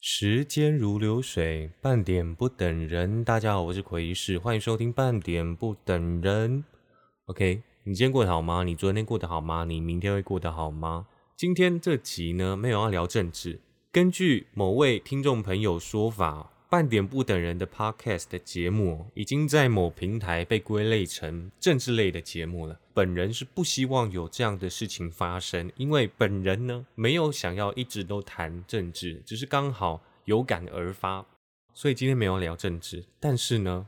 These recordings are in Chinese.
时间如流水，半点不等人。大家好，我是奎一士，欢迎收听半点不等人。OK，你今天过得好吗？你昨天过得好吗？你明天会过得好吗？今天这集呢，没有要聊政治。根据某位听众朋友说法，半点不等人的 Podcast 的节目已经在某平台被归类成政治类的节目了。本人是不希望有这样的事情发生，因为本人呢没有想要一直都谈政治，只是刚好有感而发，所以今天没有聊政治。但是呢，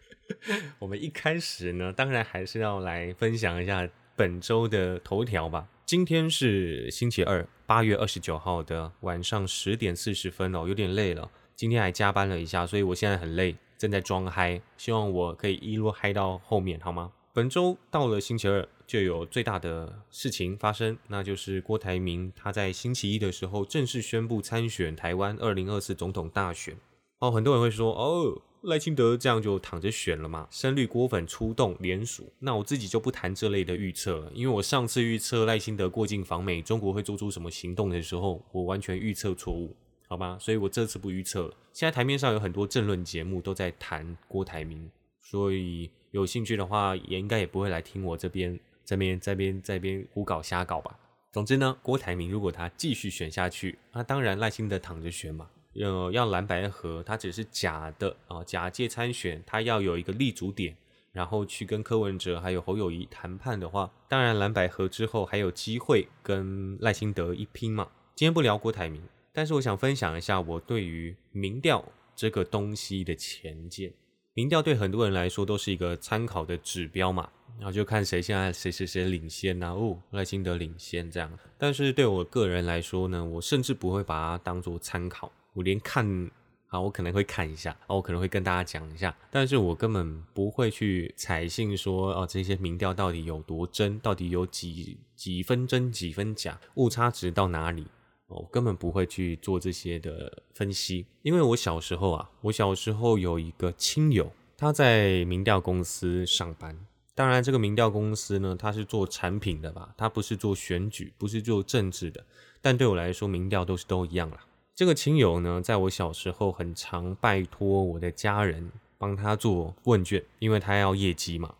我们一开始呢，当然还是要来分享一下本周的头条吧。今天是星期二，八月二十九号的晚上十点四十分哦，有点累了，今天还加班了一下，所以我现在很累，正在装嗨，希望我可以一路嗨到后面，好吗？本周到了星期二，就有最大的事情发生，那就是郭台铭他在星期一的时候正式宣布参选台湾二零二四总统大选。哦，很多人会说，哦，赖清德这样就躺着选了嘛？深绿郭粉出动联署，那我自己就不谈这类的预测了，因为我上次预测赖清德过境访美，中国会做出什么行动的时候，我完全预测错误，好吧？所以我这次不预测了。现在台面上有很多政论节目都在谈郭台铭，所以。有兴趣的话，也应该也不会来听我这边这边这边这边胡搞瞎搞吧。总之呢，郭台铭如果他继续选下去，那当然赖清德躺着选嘛。要要蓝白合，他只是假的啊，假借参选，他要有一个立足点，然后去跟柯文哲还有侯友谊谈判的话，当然蓝白合之后还有机会跟赖清德一拼嘛。今天不聊郭台铭，但是我想分享一下我对于民调这个东西的浅见。民调对很多人来说都是一个参考的指标嘛，然后就看谁现在谁谁谁领先呐，哦，赖清德领先这样。但是对我个人来说呢，我甚至不会把它当做参考，我连看啊，我可能会看一下，啊，我可能会跟大家讲一下，但是我根本不会去采信说，哦，这些民调到底有多真，到底有几几分真几分假，误差值到哪里。我根本不会去做这些的分析，因为我小时候啊，我小时候有一个亲友，他在民调公司上班。当然，这个民调公司呢，他是做产品的吧，他不是做选举，不是做政治的。但对我来说，民调都是都一样啦。这个亲友呢，在我小时候很常拜托我的家人帮他做问卷，因为他要业绩嘛。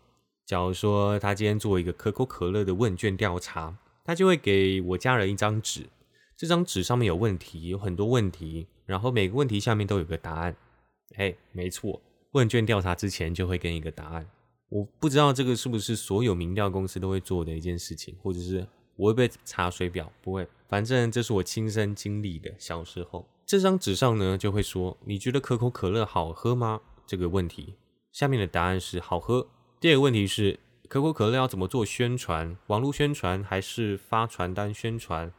假如说他今天做一个可口可乐的问卷调查，他就会给我家人一张纸。这张纸上面有问题，有很多问题，然后每个问题下面都有个答案。哎，没错，问卷调查之前就会跟一个答案。我不知道这个是不是所有民调公司都会做的一件事情，或者是我会不会查水表？不会，反正这是我亲身经历的。小时候，这张纸上呢就会说：“你觉得可口可乐好喝吗？”这个问题下面的答案是好喝。第二个问题是可口可乐要怎么做宣传？网络宣传还是发传单宣传？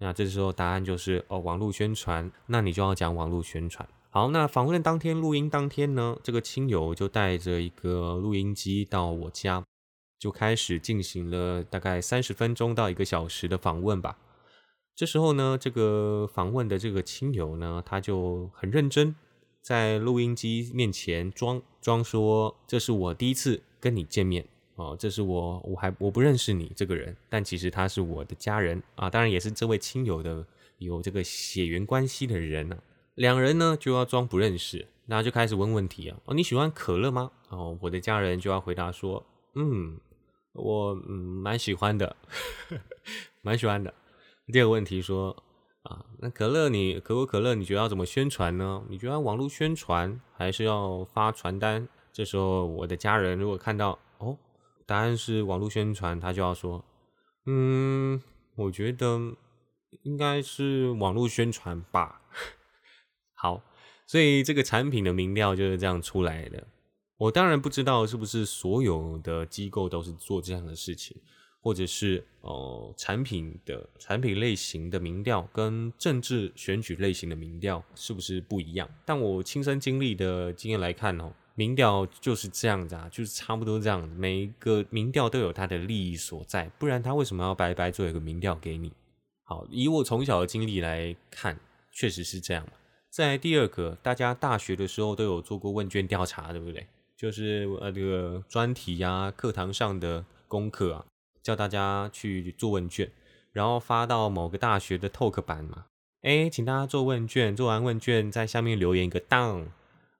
那这时候答案就是哦，网络宣传，那你就要讲网络宣传。好，那访问当天录音当天呢，这个亲友就带着一个录音机到我家，就开始进行了大概三十分钟到一个小时的访问吧。这时候呢，这个访问的这个亲友呢，他就很认真，在录音机面前装装说，这是我第一次跟你见面。哦，这是我，我还我不认识你这个人，但其实他是我的家人啊，当然也是这位亲友的有这个血缘关系的人呢。两人呢就要装不认识，那就开始问问题啊。哦，你喜欢可乐吗？哦，我的家人就要回答说，嗯，我嗯蛮喜欢的，蛮喜欢的。第二个问题说啊，那可乐你可口可乐你觉得要怎么宣传呢？你觉得网络宣传还是要发传单？这时候我的家人如果看到哦。答案是网络宣传，他就要说，嗯，我觉得应该是网络宣传吧。好，所以这个产品的民调就是这样出来的。我当然不知道是不是所有的机构都是做这样的事情，或者是哦，产品的产品类型的民调跟政治选举类型的民调是不是不一样？但我亲身经历的经验来看哦。民调就是这样子啊，就是差不多这样。每一个民调都有它的利益所在，不然他为什么要白白做一个民调给你？好，以我从小的经历来看，确实是这样在第二个，大家大学的时候都有做过问卷调查，对不对？就是呃这个专题呀，课堂上的功课啊，叫大家去做问卷，然后发到某个大学的 talk 版嘛。哎，请大家做问卷，做完问卷在下面留言一个当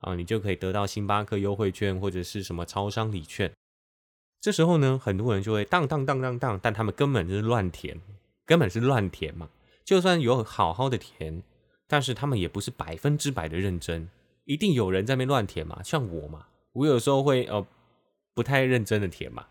啊，你就可以得到星巴克优惠券或者是什么超商礼券。这时候呢，很多人就会当当当当当，但他们根本就是乱填，根本是乱填嘛。就算有好好的填，但是他们也不是百分之百的认真，一定有人在那边乱填嘛。像我嘛，我有时候会呃不太认真的填嘛。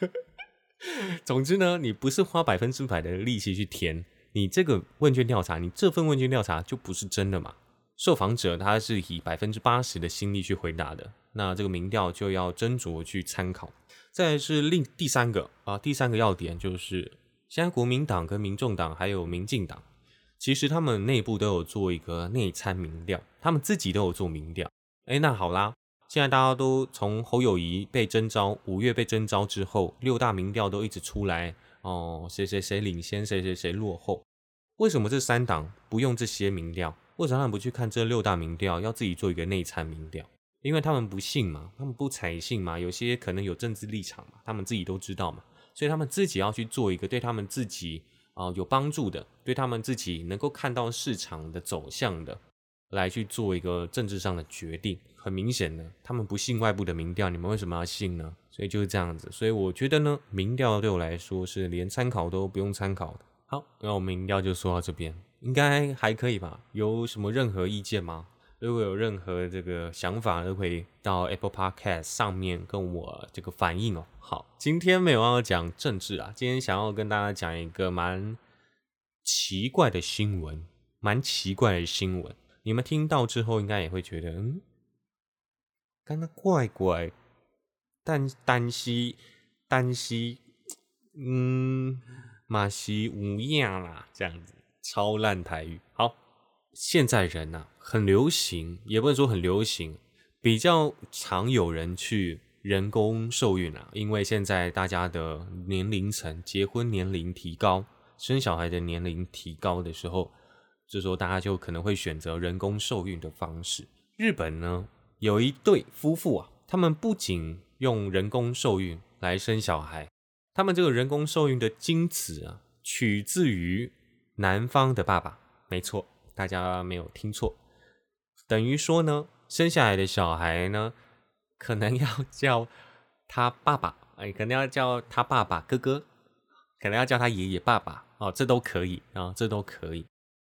总之呢，你不是花百分之百的力气去填，你这个问卷调查，你这份问卷调查就不是真的嘛。受访者他是以百分之八十的心力去回答的，那这个民调就要斟酌去参考。再是另第三个啊，第三个要点就是，现在国民党跟民众党还有民进党，其实他们内部都有做一个内参民调，他们自己都有做民调。哎，那好啦，现在大家都从侯友谊被征召，五月被征召之后，六大民调都一直出来哦，谁谁谁领先，谁谁谁落后。为什么这三党不用这些民调？为什么他们不去看这六大民调，要自己做一个内参民调？因为他们不信嘛，他们不采信嘛，有些可能有政治立场嘛，他们自己都知道嘛，所以他们自己要去做一个对他们自己啊有帮助的，对他们自己能够看到市场的走向的，来去做一个政治上的决定。很明显的，他们不信外部的民调，你们为什么要信呢？所以就是这样子。所以我觉得呢，民调对我来说是连参考都不用参考的。好，那我们民调就说到这边，应该还可以吧？有什么任何意见吗？如果有任何这个想法，都可以到 Apple Podcast 上面跟我这个反映哦。好，今天没有要讲政治啊，今天想要跟大家讲一个蛮奇怪的新闻，蛮奇怪的新闻。你们听到之后，应该也会觉得，嗯，刚刚怪怪，但单西单西，嗯，马西无恙啦，这样子，超烂台语。好。现在人呐，很流行，也不能说很流行，比较常有人去人工受孕啊。因为现在大家的年龄层，结婚年龄提高，生小孩的年龄提高的时候，这时候大家就可能会选择人工受孕的方式。日本呢，有一对夫妇啊，他们不仅用人工受孕来生小孩，他们这个人工受孕的精子啊，取自于男方的爸爸，没错。大家没有听错，等于说呢，生下来的小孩呢，可能要叫他爸爸，哎，可能要叫他爸爸哥哥，可能要叫他爷爷爸爸，哦，这都可以啊，这都可以。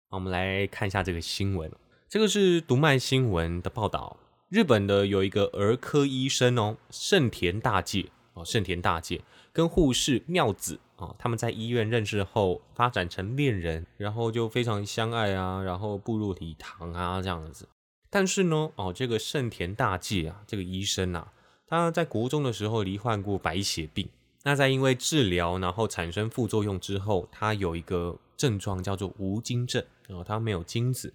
我们来看一下这个新闻，这个是读卖新闻的报道，日本的有一个儿科医生哦，盛田大介哦，盛田大介跟护士妙子。哦，他们在医院认识后发展成恋人，然后就非常相爱啊，然后步入礼堂啊这样子。但是呢，哦，这个盛田大介啊，这个医生啊，他在国中的时候罹患过白血病。那在因为治疗然后产生副作用之后，他有一个症状叫做无精症，然后他没有精子，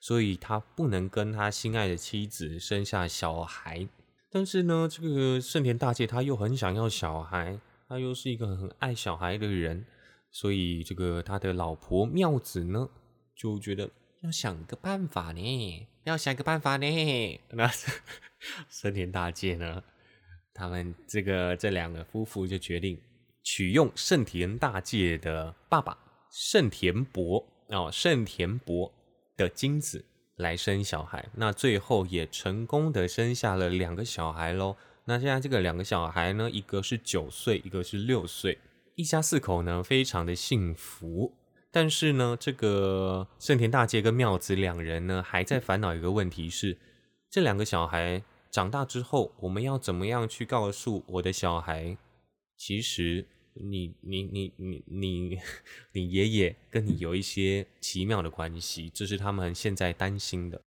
所以他不能跟他心爱的妻子生下小孩。但是呢，这个盛田大介他又很想要小孩。他又是一个很爱小孩的人，所以这个他的老婆妙子呢，就觉得要想个办法呢，要想个办法呢。那森田大介呢，他们这个这两个夫妇就决定取用盛田大介的爸爸盛田博哦，盛田博的精子来生小孩。那最后也成功的生下了两个小孩喽。那现在这个两个小孩呢，一个是九岁，一个是六岁，一家四口呢非常的幸福。但是呢，这个盛田大介跟妙子两人呢，还在烦恼一个问题是：这两个小孩长大之后，我们要怎么样去告诉我的小孩，其实你你你你你你爷爷跟你有一些奇妙的关系，这是他们现在担心的。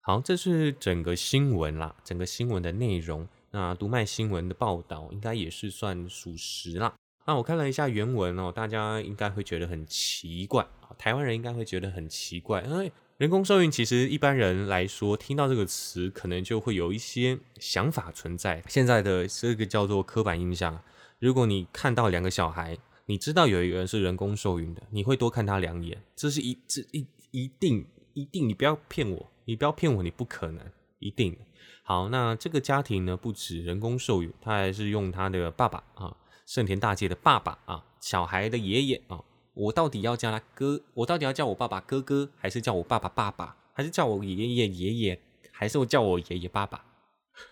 好，这是整个新闻啦，整个新闻的内容。那读卖新闻的报道应该也是算属实啦。那我看了一下原文哦，大家应该会觉得很奇怪，台湾人应该会觉得很奇怪，因为人工受孕其实一般人来说听到这个词，可能就会有一些想法存在。现在的这个叫做刻板印象，如果你看到两个小孩，你知道有一个人是人工受孕的，你会多看他两眼，这是一这一一定一定，你不要骗我，你不要骗我，你不可能一定。好，那这个家庭呢，不止人工受孕，他还是用他的爸爸啊，盛田大介的爸爸啊，小孩的爷爷啊，我到底要叫他哥？我到底要叫我爸爸哥哥，还是叫我爸爸爸爸，还是叫我爷爷爷爷，还是我叫我爷爷爸爸？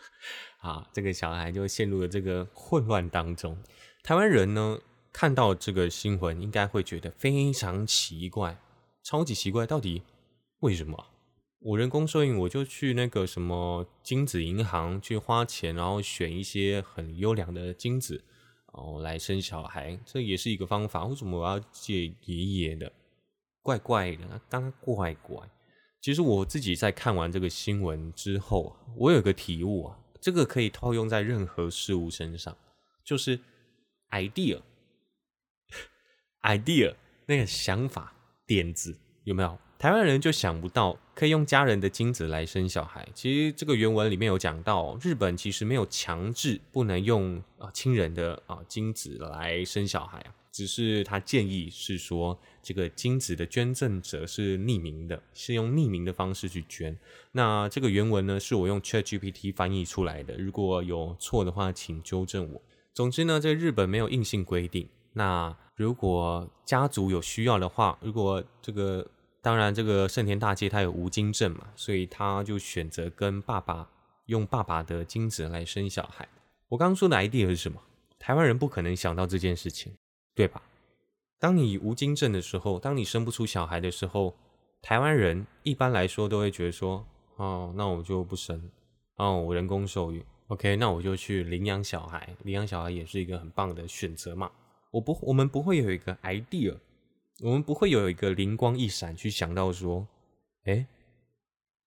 啊，这个小孩就陷入了这个混乱当中。台湾人呢，看到这个新闻，应该会觉得非常奇怪，超级奇怪，到底为什么？我人工受孕，我就去那个什么精子银行去花钱，然后选一些很优良的精子，哦，来生小孩，这也是一个方法。为什么我要借爷爷的？怪怪的，当怪怪。其实我自己在看完这个新闻之后，我有个体悟啊，这个可以套用在任何事物身上，就是 idea，idea 那个想法点子有没有？台湾人就想不到可以用家人的精子来生小孩。其实这个原文里面有讲到，日本其实没有强制不能用啊亲人的啊精子来生小孩啊，只是他建议是说，这个精子的捐赠者是匿名的，是用匿名的方式去捐。那这个原文呢，是我用 ChatGPT 翻译出来的，如果有错的话，请纠正我。总之呢，在日本没有硬性规定。那如果家族有需要的话，如果这个当然，这个盛田大介他有无精症嘛，所以他就选择跟爸爸用爸爸的精子来生小孩。我刚刚说的 idea 是什么？台湾人不可能想到这件事情，对吧？当你无精症的时候，当你生不出小孩的时候，台湾人一般来说都会觉得说：哦，那我就不生，哦，我人工受孕，OK，那我就去领养小孩，领养小孩也是一个很棒的选择嘛。我不，我们不会有一个 idea。我们不会有一个灵光一闪去想到说，哎，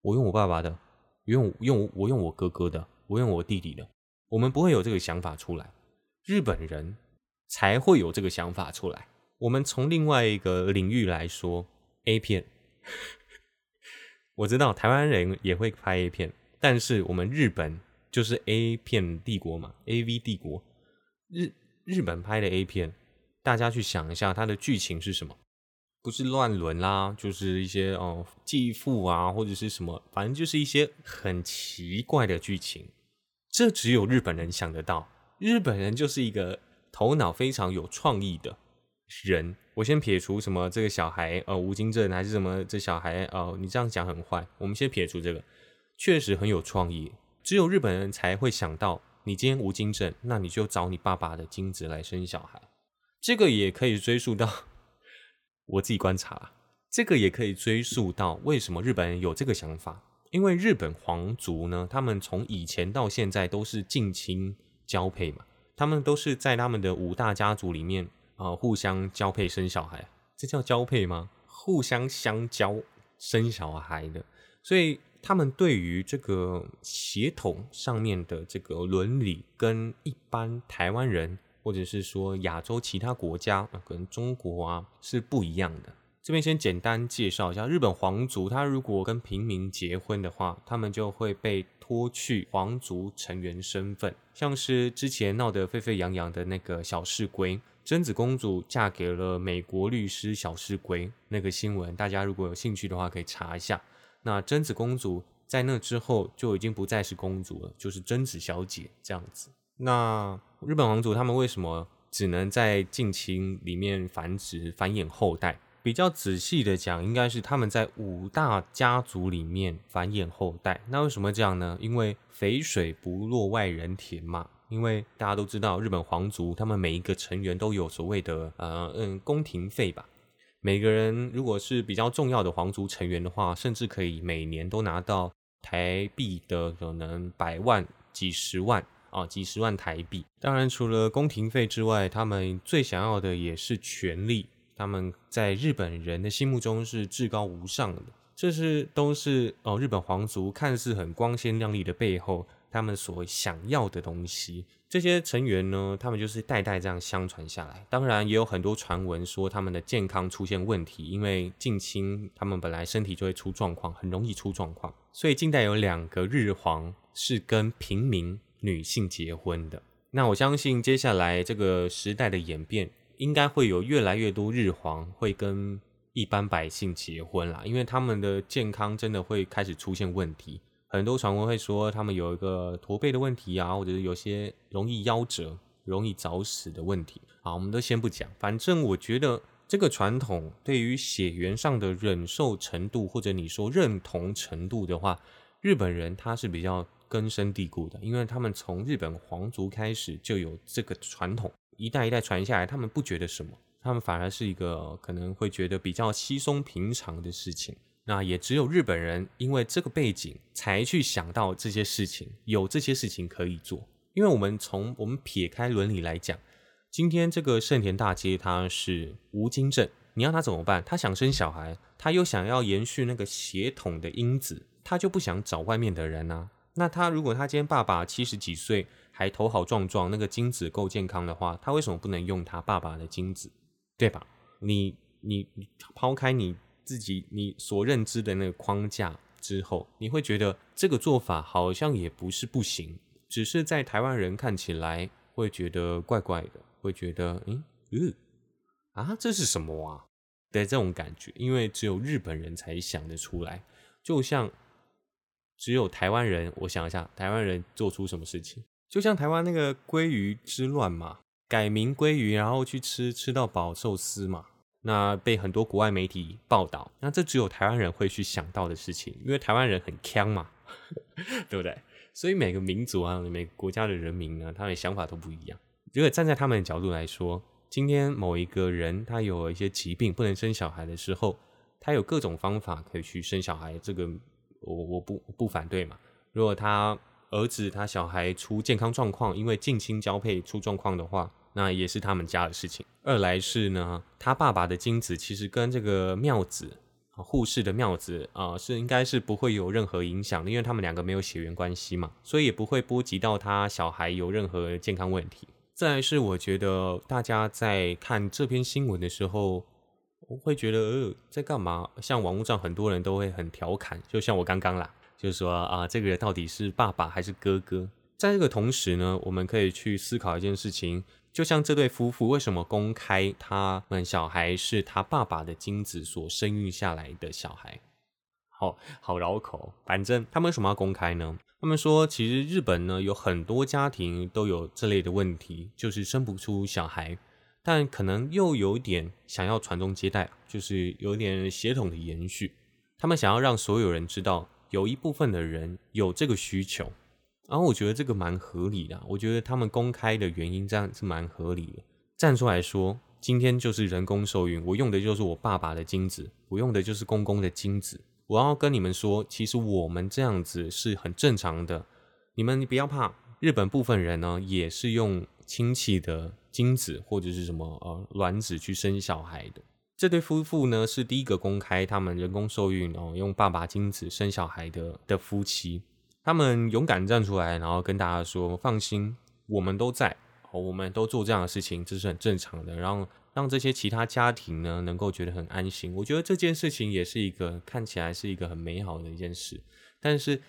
我用我爸爸的，用用我用我哥哥的，我用我弟弟的，我们不会有这个想法出来。日本人才会有这个想法出来。我们从另外一个领域来说，A 片，我知道台湾人也会拍 A 片，但是我们日本就是 A 片帝国嘛，AV 帝国，日日本拍的 A 片，大家去想一下它的剧情是什么。不是乱伦啦，就是一些哦继父啊，或者是什么，反正就是一些很奇怪的剧情。这只有日本人想得到。日本人就是一个头脑非常有创意的人。我先撇除什么这个小孩呃无精症还是什么这小孩哦，你这样讲很坏。我们先撇除这个，确实很有创意。只有日本人才会想到，你今天无精症，那你就找你爸爸的精子来生小孩。这个也可以追溯到。我自己观察，这个也可以追溯到为什么日本人有这个想法。因为日本皇族呢，他们从以前到现在都是近亲交配嘛，他们都是在他们的五大家族里面啊互相交配生小孩，这叫交配吗？互相相交生小孩的，所以他们对于这个血统上面的这个伦理，跟一般台湾人。或者是说亚洲其他国家啊，跟中国啊是不一样的。这边先简单介绍一下，日本皇族他如果跟平民结婚的话，他们就会被脱去皇族成员身份。像是之前闹得沸沸扬扬的那个小室圭，贞子公主嫁给了美国律师小室圭那个新闻，大家如果有兴趣的话可以查一下。那贞子公主在那之后就已经不再是公主了，就是贞子小姐这样子。那日本皇族他们为什么只能在近亲里面繁殖繁衍后代？比较仔细的讲，应该是他们在五大家族里面繁衍后代。那为什么这样呢？因为肥水不落外人田嘛。因为大家都知道，日本皇族他们每一个成员都有所谓的呃嗯宫廷费吧。每个人如果是比较重要的皇族成员的话，甚至可以每年都拿到台币的可能百万、几十万。啊，几十万台币。当然，除了宫廷费之外，他们最想要的也是权力。他们在日本人的心目中是至高无上的。这是都是哦，日本皇族看似很光鲜亮丽的背后，他们所想要的东西。这些成员呢，他们就是代代这样相传下来。当然，也有很多传闻说他们的健康出现问题，因为近亲他们本来身体就会出状况，很容易出状况。所以近代有两个日皇是跟平民。女性结婚的，那我相信接下来这个时代的演变，应该会有越来越多日皇会跟一般百姓结婚啦，因为他们的健康真的会开始出现问题，很多传闻会说他们有一个驼背的问题啊，或者有些容易夭折、容易早死的问题。好，我们都先不讲，反正我觉得这个传统对于血缘上的忍受程度，或者你说认同程度的话，日本人他是比较根深蒂固的，因为他们从日本皇族开始就有这个传统，一代一代传下来，他们不觉得什么，他们反而是一个可能会觉得比较稀松平常的事情。那也只有日本人因为这个背景才去想到这些事情，有这些事情可以做。因为我们从我们撇开伦理来讲。今天这个盛田大街，他是无精症，你要他怎么办？他想生小孩，他又想要延续那个血统的因子，他就不想找外面的人啊。那他如果他今天爸爸七十几岁还头好壮壮，那个精子够健康的话，他为什么不能用他爸爸的精子？对吧？你你抛开你自己你所认知的那个框架之后，你会觉得这个做法好像也不是不行，只是在台湾人看起来会觉得怪怪的。会觉得，嗯，嗯，啊，这是什么啊？的这种感觉，因为只有日本人才想得出来，就像只有台湾人，我想一下，台湾人做出什么事情？就像台湾那个鲑鱼之乱嘛，改名鲑鱼，然后去吃吃到饱寿司嘛，那被很多国外媒体报道，那这只有台湾人会去想到的事情，因为台湾人很强嘛，对不对？所以每个民族啊，每个国家的人民呢，他们想法都不一样。如果站在他们的角度来说，今天某一个人他有一些疾病不能生小孩的时候，他有各种方法可以去生小孩，这个我我不不反对嘛。如果他儿子他小孩出健康状况，因为近亲交配出状况的话，那也是他们家的事情。二来是呢，他爸爸的精子其实跟这个妙子啊护士的妙子啊是应该是不会有任何影响的，因为他们两个没有血缘关系嘛，所以也不会波及到他小孩有任何健康问题。再是，我觉得大家在看这篇新闻的时候，我会觉得呃，在干嘛？像网络上很多人都会很调侃，就像我刚刚啦，就是说啊，这个人到底是爸爸还是哥哥？在这个同时呢，我们可以去思考一件事情，就像这对夫妇为什么公开他们小孩是他爸爸的精子所生育下来的小孩？好好绕口，反正他们为什么要公开呢？他们说，其实日本呢有很多家庭都有这类的问题，就是生不出小孩，但可能又有点想要传宗接代，就是有点血统的延续。他们想要让所有人知道，有一部分的人有这个需求。然后我觉得这个蛮合理的，我觉得他们公开的原因这样是蛮合理的，站出来说，今天就是人工受孕，我用的就是我爸爸的精子，我用的就是公公的精子。我要跟你们说，其实我们这样子是很正常的。你们不要怕，日本部分人呢也是用亲戚的精子或者是什么呃卵子去生小孩的。这对夫妇呢是第一个公开他们人工受孕哦，用爸爸精子生小孩的的夫妻。他们勇敢站出来，然后跟大家说：放心，我们都在，我们都做这样的事情，这是很正常的。然后。让这些其他家庭呢能够觉得很安心，我觉得这件事情也是一个看起来是一个很美好的一件事。但是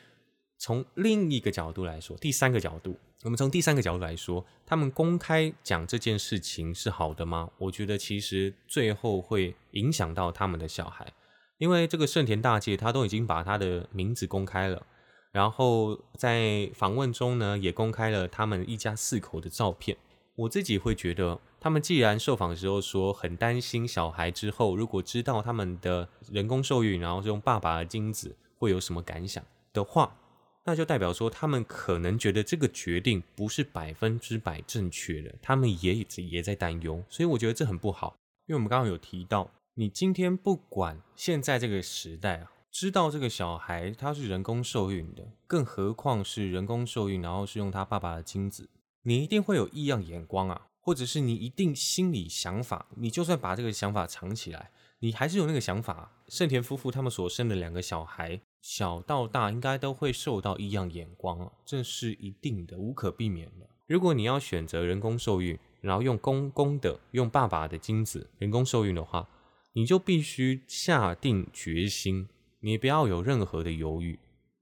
从另一个角度来说，第三个角度，我们从第三个角度来说，他们公开讲这件事情是好的吗？我觉得其实最后会影响到他们的小孩，因为这个盛田大介他都已经把他的名字公开了，然后在访问中呢也公开了他们一家四口的照片。我自己会觉得。他们既然受访的时候说很担心小孩之后如果知道他们的人工受孕，然后是用爸爸的精子会有什么感想的话，那就代表说他们可能觉得这个决定不是百分之百正确的，他们也也在担忧，所以我觉得这很不好。因为我们刚刚有提到，你今天不管现在这个时代啊，知道这个小孩他是人工受孕的，更何况是人工受孕，然后是用他爸爸的精子，你一定会有异样眼光啊。或者是你一定心里想法，你就算把这个想法藏起来，你还是有那个想法。盛田夫妇他们所生的两个小孩，小到大应该都会受到异样眼光，这是一定的，无可避免的。如果你要选择人工受孕，然后用公公的、用爸爸的精子人工受孕的话，你就必须下定决心，你不要有任何的犹豫，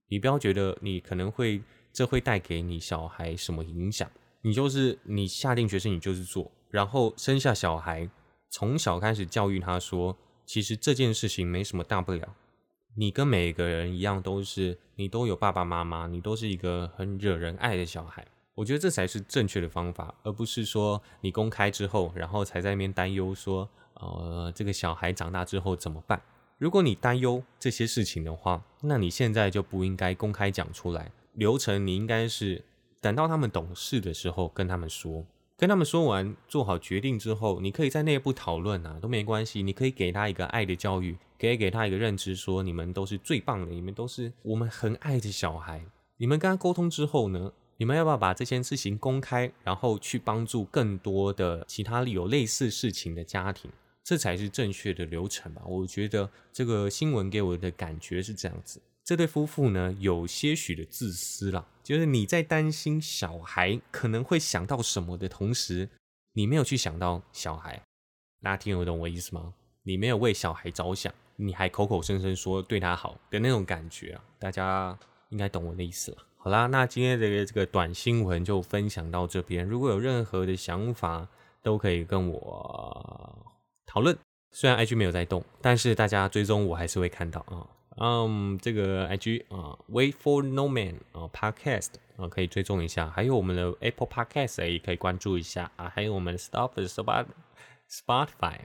你不要觉得你可能会这会带给你小孩什么影响。你就是你下定决心，你就是做，然后生下小孩，从小开始教育他说，其实这件事情没什么大不了。你跟每个人一样，都是你都有爸爸妈妈，你都是一个很惹人爱的小孩。我觉得这才是正确的方法，而不是说你公开之后，然后才在那边担忧说，呃，这个小孩长大之后怎么办？如果你担忧这些事情的话，那你现在就不应该公开讲出来。流程你应该是等到他们懂事的时候跟他们说，跟他们说完做好决定之后，你可以在内部讨论啊，都没关系。你可以给他一个爱的教育，可以给他一个认知，说你们都是最棒的，你们都是我们很爱的小孩。你们跟他沟通之后呢，你们要不要把这件事情公开，然后去帮助更多的其他有类似事情的家庭？这才是正确的流程吧？我觉得这个新闻给我的感觉是这样子。这对夫妇呢，有些许的自私了，就是你在担心小孩可能会想到什么的同时，你没有去想到小孩。大家听得懂我意思吗？你没有为小孩着想，你还口口声声说对他好的那种感觉啊，大家应该懂我的意思了。好啦，那今天的这个短新闻就分享到这边。如果有任何的想法，都可以跟我。讨论虽然 IG 没有在动，但是大家追踪我还是会看到啊。嗯，这个 IG 啊，Wait for No Man 啊，Podcast 啊，可以追踪一下。还有我们的 Apple Podcast 也可以关注一下啊。还有我们的 Stop Spot Spotify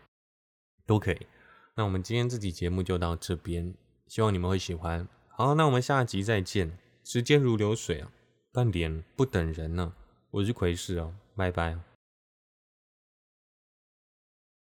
都可以。那我们今天这集节目就到这边，希望你们会喜欢。好，那我们下集再见。时间如流水啊，半点不等人呢。我是奎士哦，拜拜。